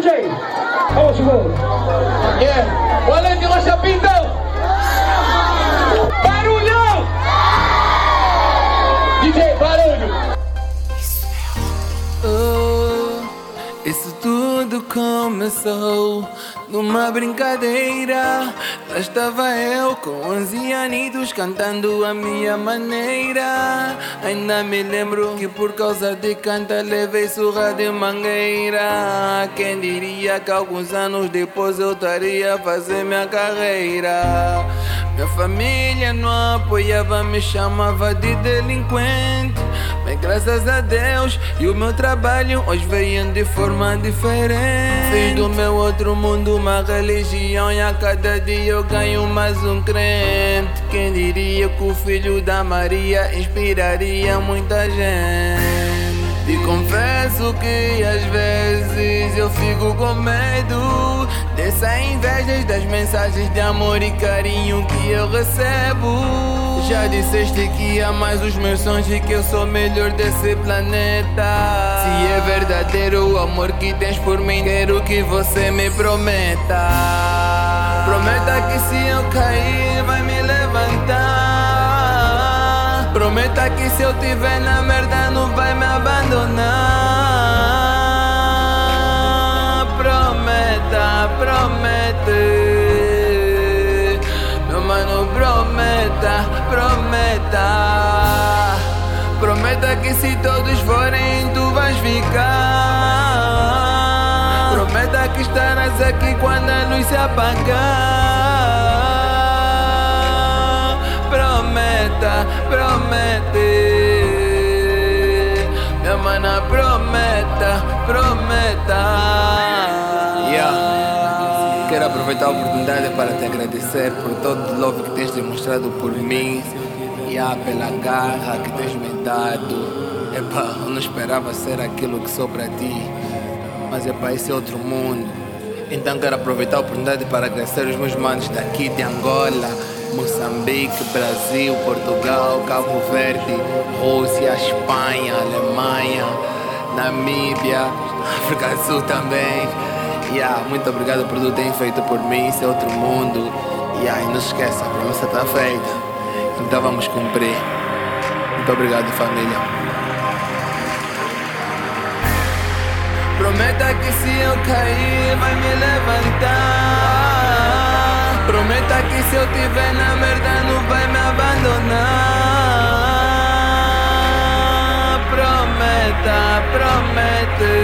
DJ? How much you go? Yeah. Well, let. Barulhão! DJ, barulho! Isso é oh, isso tudo começou numa brincadeira. Lá estava eu com 11 anitos cantando a minha maneira. Ainda me lembro que por causa de canta levei surra de mangueira. Quem diria que alguns anos depois eu estaria a fazer minha carreira. Minha família não apoiava, me chamava de delinquente. Mas graças a Deus e o meu trabalho hoje veio de forma diferente. Fiz do meu outro mundo uma religião e a cada dia eu ganho mais um crente. Quem diria que o filho da Maria inspiraria muita gente? E confesso que às vezes eu fico com medo dessa inveja das mensagens de amor e carinho que eu recebo. Já disseste que amas os meus sonhos e que eu sou melhor desse planeta. Se é verdadeiro o amor que tens por mim, quero que você me prometa. Prometa que se eu cair, vai me levantar. Prometa que se eu tiver na merda, não vai que se todos forem, tu vais ficar. Prometa que estarás aqui quando a luz se apagar. Prometa, promete. Minha mana, prometa, prometa. Quero aproveitar a oportunidade para te agradecer por todo o love que tens demonstrado por mim yeah, pela garra que tens me dado. Eu não esperava ser aquilo que sou para ti, mas epa, esse é outro mundo. Então quero aproveitar a oportunidade para agradecer os meus manos daqui de Angola, Moçambique, Brasil, Portugal, Cabo Verde, Rússia, Espanha, Alemanha, Namíbia, África do Sul também. Yeah, muito obrigado por tudo que têm feito por mim, esse é outro mundo. Yeah, e não se esqueça, a promessa está feita. Então vamos cumprir. Muito obrigado, família. Prometa que se eu cair, vai me levantar. Prometa que se eu tiver na merda, não vai me abandonar. Prometa, promete.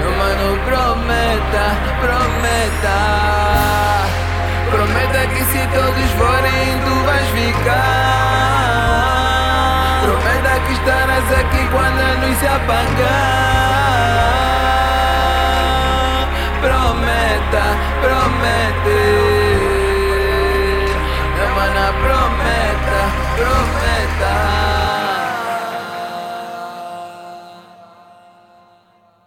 Meu mano, prometa, prometa. Prometa que se todos cuando no se apagar. Prometa, prometa.